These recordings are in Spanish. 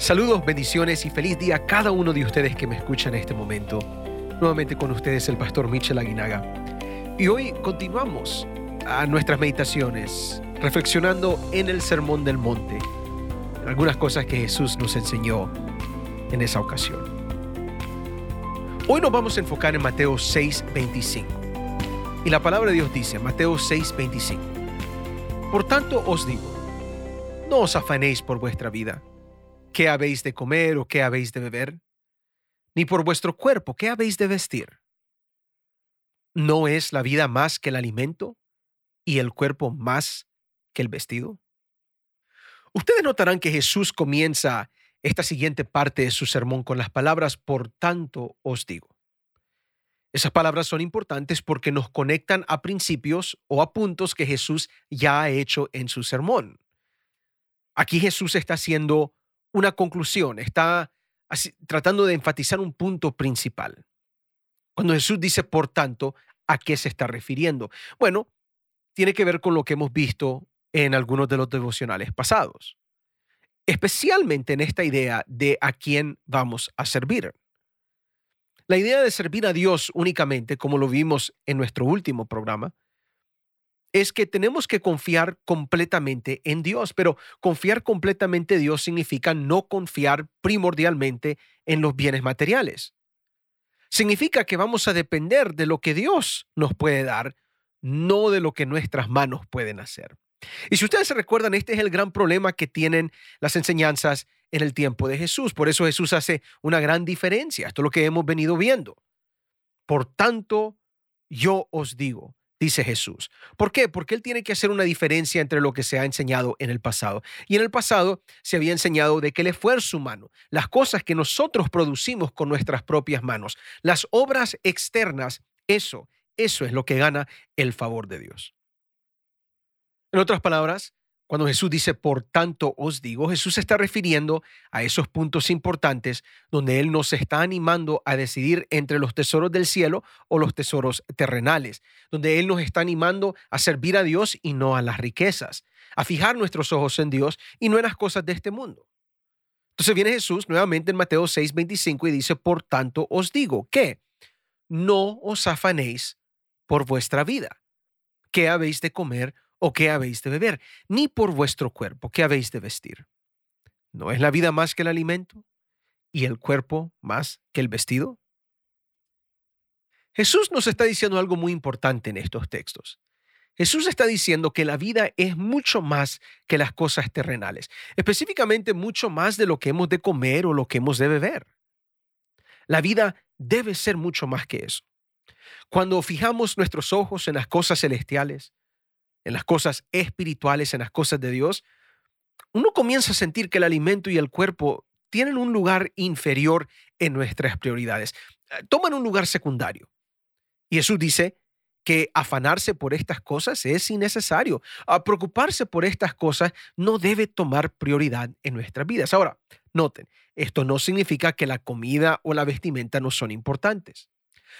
Saludos, bendiciones y feliz día a cada uno de ustedes que me escuchan en este momento. Nuevamente con ustedes el pastor Michel Aguinaga. Y hoy continuamos a nuestras meditaciones, reflexionando en el Sermón del Monte, algunas cosas que Jesús nos enseñó en esa ocasión. Hoy nos vamos a enfocar en Mateo 6:25. Y la palabra de Dios dice, Mateo 6:25, Por tanto os digo, no os afanéis por vuestra vida ¿qué habéis de comer o qué habéis de beber? Ni por vuestro cuerpo, ¿qué habéis de vestir? ¿No es la vida más que el alimento y el cuerpo más que el vestido? Ustedes notarán que Jesús comienza esta siguiente parte de su sermón con las palabras, por tanto os digo. Esas palabras son importantes porque nos conectan a principios o a puntos que Jesús ya ha hecho en su sermón. Aquí Jesús está haciendo una conclusión, está tratando de enfatizar un punto principal. Cuando Jesús dice, por tanto, ¿a qué se está refiriendo? Bueno, tiene que ver con lo que hemos visto en algunos de los devocionales pasados, especialmente en esta idea de a quién vamos a servir. La idea de servir a Dios únicamente, como lo vimos en nuestro último programa, es que tenemos que confiar completamente en Dios, pero confiar completamente en Dios significa no confiar primordialmente en los bienes materiales. Significa que vamos a depender de lo que Dios nos puede dar, no de lo que nuestras manos pueden hacer. Y si ustedes se recuerdan, este es el gran problema que tienen las enseñanzas en el tiempo de Jesús. Por eso Jesús hace una gran diferencia. Esto es lo que hemos venido viendo. Por tanto, yo os digo, dice Jesús. ¿Por qué? Porque Él tiene que hacer una diferencia entre lo que se ha enseñado en el pasado. Y en el pasado se había enseñado de que el esfuerzo humano, las cosas que nosotros producimos con nuestras propias manos, las obras externas, eso, eso es lo que gana el favor de Dios. En otras palabras, cuando Jesús dice, por tanto os digo, Jesús se está refiriendo a esos puntos importantes donde Él nos está animando a decidir entre los tesoros del cielo o los tesoros terrenales, donde Él nos está animando a servir a Dios y no a las riquezas, a fijar nuestros ojos en Dios y no en las cosas de este mundo. Entonces viene Jesús nuevamente en Mateo 6, 25 y dice, por tanto os digo que no os afanéis por vuestra vida, qué habéis de comer o qué habéis de beber, ni por vuestro cuerpo, qué habéis de vestir. ¿No es la vida más que el alimento y el cuerpo más que el vestido? Jesús nos está diciendo algo muy importante en estos textos. Jesús está diciendo que la vida es mucho más que las cosas terrenales, específicamente mucho más de lo que hemos de comer o lo que hemos de beber. La vida debe ser mucho más que eso. Cuando fijamos nuestros ojos en las cosas celestiales, en las cosas espirituales, en las cosas de Dios, uno comienza a sentir que el alimento y el cuerpo tienen un lugar inferior en nuestras prioridades, eh, toman un lugar secundario. Y Jesús dice que afanarse por estas cosas es innecesario. A preocuparse por estas cosas no debe tomar prioridad en nuestras vidas. Ahora, noten, esto no significa que la comida o la vestimenta no son importantes.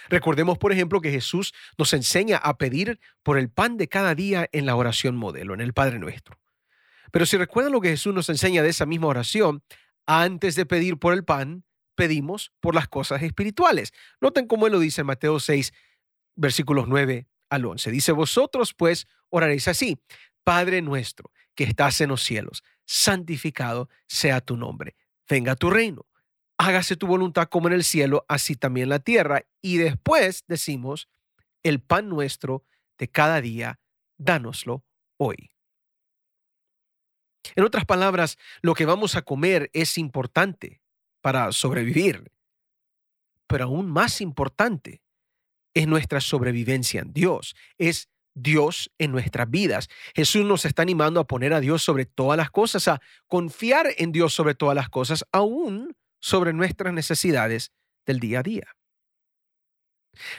Recordemos, por ejemplo, que Jesús nos enseña a pedir por el pan de cada día en la oración modelo, en el Padre Nuestro. Pero si recuerdan lo que Jesús nos enseña de esa misma oración, antes de pedir por el pan, pedimos por las cosas espirituales. Noten cómo él lo dice en Mateo 6, versículos 9 al 11. Dice, vosotros pues oraréis así, Padre nuestro, que estás en los cielos, santificado sea tu nombre, venga tu reino hágase tu voluntad como en el cielo, así también en la tierra. Y después decimos, el pan nuestro de cada día, dánoslo hoy. En otras palabras, lo que vamos a comer es importante para sobrevivir, pero aún más importante es nuestra sobrevivencia en Dios, es Dios en nuestras vidas. Jesús nos está animando a poner a Dios sobre todas las cosas, a confiar en Dios sobre todas las cosas, aún sobre nuestras necesidades del día a día.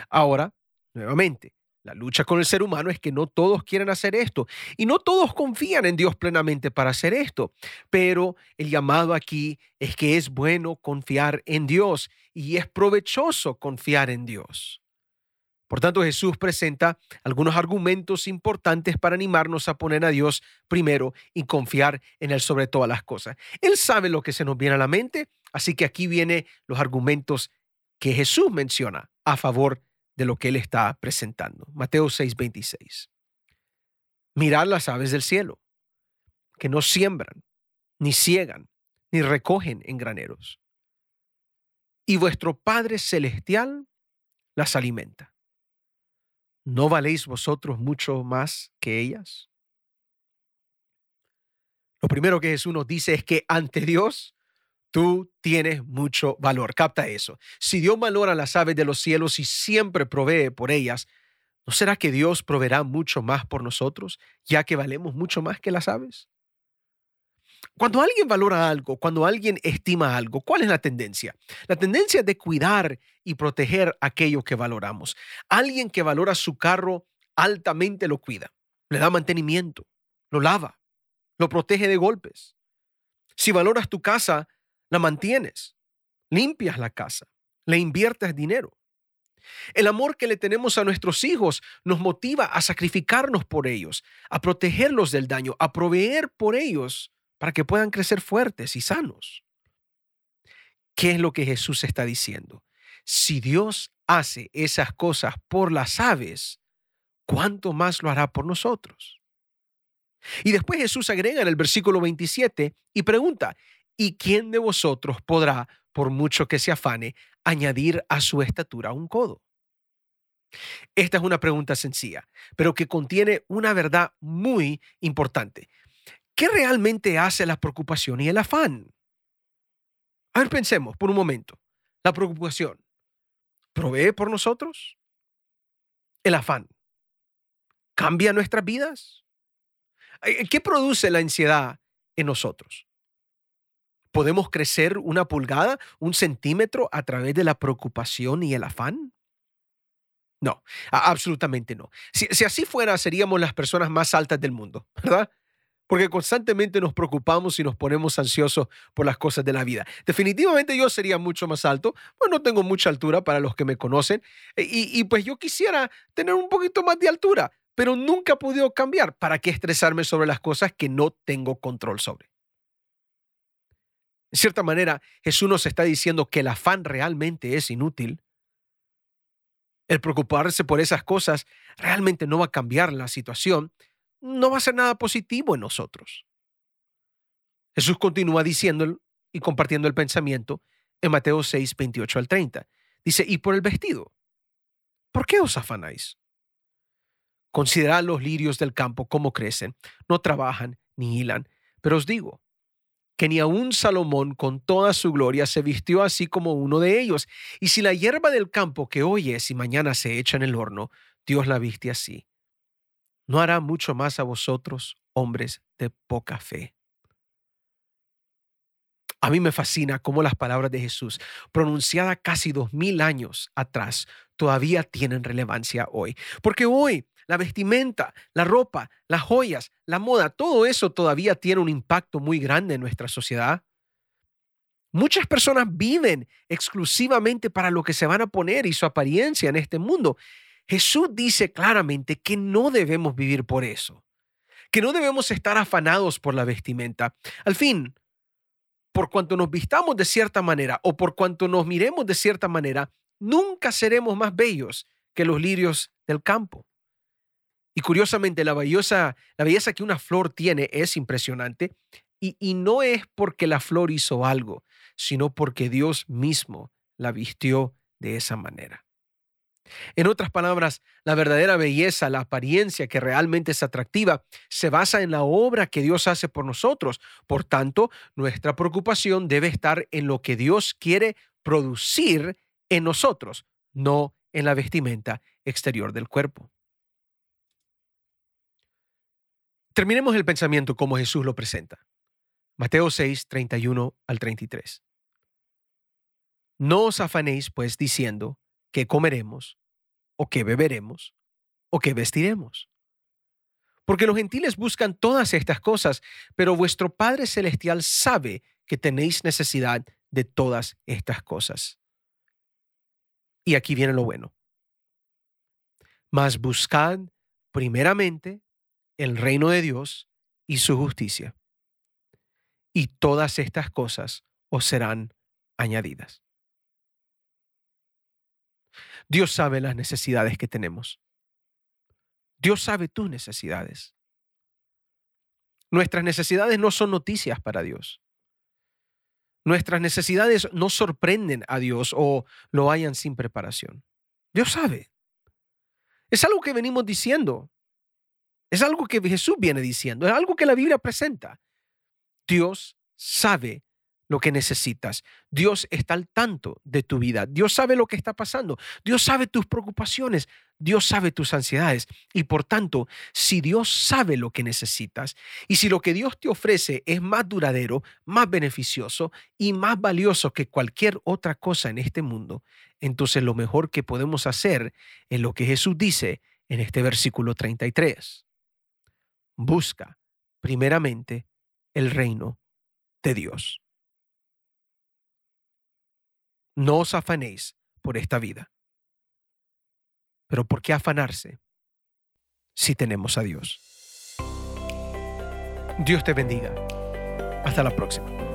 Ahora, nuevamente, la lucha con el ser humano es que no todos quieren hacer esto y no todos confían en Dios plenamente para hacer esto. Pero el llamado aquí es que es bueno confiar en Dios y es provechoso confiar en Dios. Por tanto, Jesús presenta algunos argumentos importantes para animarnos a poner a Dios primero y confiar en Él sobre todas las cosas. Él sabe lo que se nos viene a la mente, así que aquí vienen los argumentos que Jesús menciona a favor de lo que Él está presentando. Mateo 6:26. Mirad las aves del cielo, que no siembran, ni ciegan, ni recogen en graneros. Y vuestro Padre Celestial las alimenta. ¿no valéis vosotros mucho más que ellas? Lo primero que Jesús nos dice es que ante Dios tú tienes mucho valor. Capta eso. Si Dios valora las aves de los cielos y siempre provee por ellas, ¿no será que Dios proveerá mucho más por nosotros, ya que valemos mucho más que las aves? Cuando alguien valora algo, cuando alguien estima algo, ¿cuál es la tendencia? La tendencia es de cuidar y proteger aquello que valoramos. Alguien que valora su carro altamente lo cuida, le da mantenimiento, lo lava, lo protege de golpes. Si valoras tu casa, la mantienes, limpias la casa, le inviertes dinero. El amor que le tenemos a nuestros hijos nos motiva a sacrificarnos por ellos, a protegerlos del daño, a proveer por ellos para que puedan crecer fuertes y sanos. ¿Qué es lo que Jesús está diciendo? Si Dios hace esas cosas por las aves, ¿cuánto más lo hará por nosotros? Y después Jesús agrega en el versículo 27 y pregunta, ¿y quién de vosotros podrá, por mucho que se afane, añadir a su estatura un codo? Esta es una pregunta sencilla, pero que contiene una verdad muy importante. ¿Qué realmente hace la preocupación y el afán? A ver, pensemos por un momento. La preocupación, ¿provee por nosotros? El afán, ¿cambia nuestras vidas? ¿Qué produce la ansiedad en nosotros? ¿Podemos crecer una pulgada, un centímetro a través de la preocupación y el afán? No, absolutamente no. Si, si, así fuera, seríamos las personas más altas del mundo, ¿verdad? porque constantemente nos preocupamos y nos ponemos ansiosos por las cosas de la vida. Definitivamente yo sería mucho más alto, pues no tengo mucha altura para los que me conocen, e, y, y pues yo quisiera tener un poquito más de altura, pero nunca he podido cambiar. ¿Para qué estresarme sobre las cosas que no tengo control sobre? En cierta manera, Jesús nos está diciendo que el afán realmente es inútil. El preocuparse por esas cosas realmente no va a cambiar la situación no va a ser nada positivo en nosotros. Jesús continúa diciendo y compartiendo el pensamiento en Mateo 6, 28 al 30. Dice, y por el vestido, ¿por qué os afanáis? Considerad los lirios del campo cómo crecen, no trabajan ni hilan, pero os digo que ni aun Salomón con toda su gloria se vistió así como uno de ellos. Y si la hierba del campo que hoy es y mañana se echa en el horno, Dios la viste así, ¿no hará mucho más a vosotros, hombres de poca fe? A mí me fascina cómo las palabras de Jesús, pronunciadas casi dos mil años atrás, todavía tienen relevancia hoy. Porque hoy la vestimenta, la ropa, las joyas, la moda, todo eso todavía tiene un impacto muy grande en nuestra sociedad. Muchas personas viven exclusivamente para lo que se van a poner y su apariencia en este mundo. Jesús dice claramente que no debemos vivir por eso, que no debemos estar afanados por la vestimenta. Al fin, por cuanto nos vistamos de cierta manera o por cuanto nos miremos de cierta manera, nunca seremos más bellos que los lirios del campo. Y curiosamente, la belleza, que una flor tiene es impresionante y no es porque la flor hizo algo, sino porque Dios mismo la vistió de esa manera. En otras palabras, la verdadera belleza, la apariencia que realmente es atractiva, se basa en la obra que Dios hace por nosotros. Por tanto, nuestra preocupación debe estar en lo que Dios quiere producir en nosotros, no en la vestimenta exterior del cuerpo. Terminemos el pensamiento como Jesús lo presenta. Mateo 6, 31 al 33. No os afanéis, pues, diciendo, qué comeremos, o qué beberemos, o qué vestiremos. Porque los gentiles buscan todas estas cosas, pero vuestro Padre Celestial sabe que tenéis necesidad de todas estas cosas. Y aquí viene lo bueno. Mas buscad primeramente el reino de Dios y su justicia. Y todas estas cosas os serán añadidas. Dios sabe las necesidades que tenemos. Dios sabe tus necesidades. Nuestras necesidades no son noticias para Dios. Nuestras necesidades no sorprenden a Dios o lo hayan sin preparación. Dios sabe. Es algo que venimos diciendo. Es algo que Jesús viene diciendo. Es algo que la Biblia presenta. Dios sabe lo que necesitas. Dios está al tanto de tu vida. Dios sabe lo que está pasando. Dios sabe tus preocupaciones. Dios sabe tus ansiedades. Y por tanto, si Dios sabe lo que necesitas y si lo que Dios te ofrece es más duradero, más beneficioso y más valioso que cualquier otra cosa en este mundo, entonces lo mejor que podemos hacer es lo que Jesús dice en este versículo 33. Busca primeramente el reino de Dios. No os afanéis por esta vida. Pero ¿por qué afanarse si tenemos a Dios? Dios te bendiga. Hasta la próxima.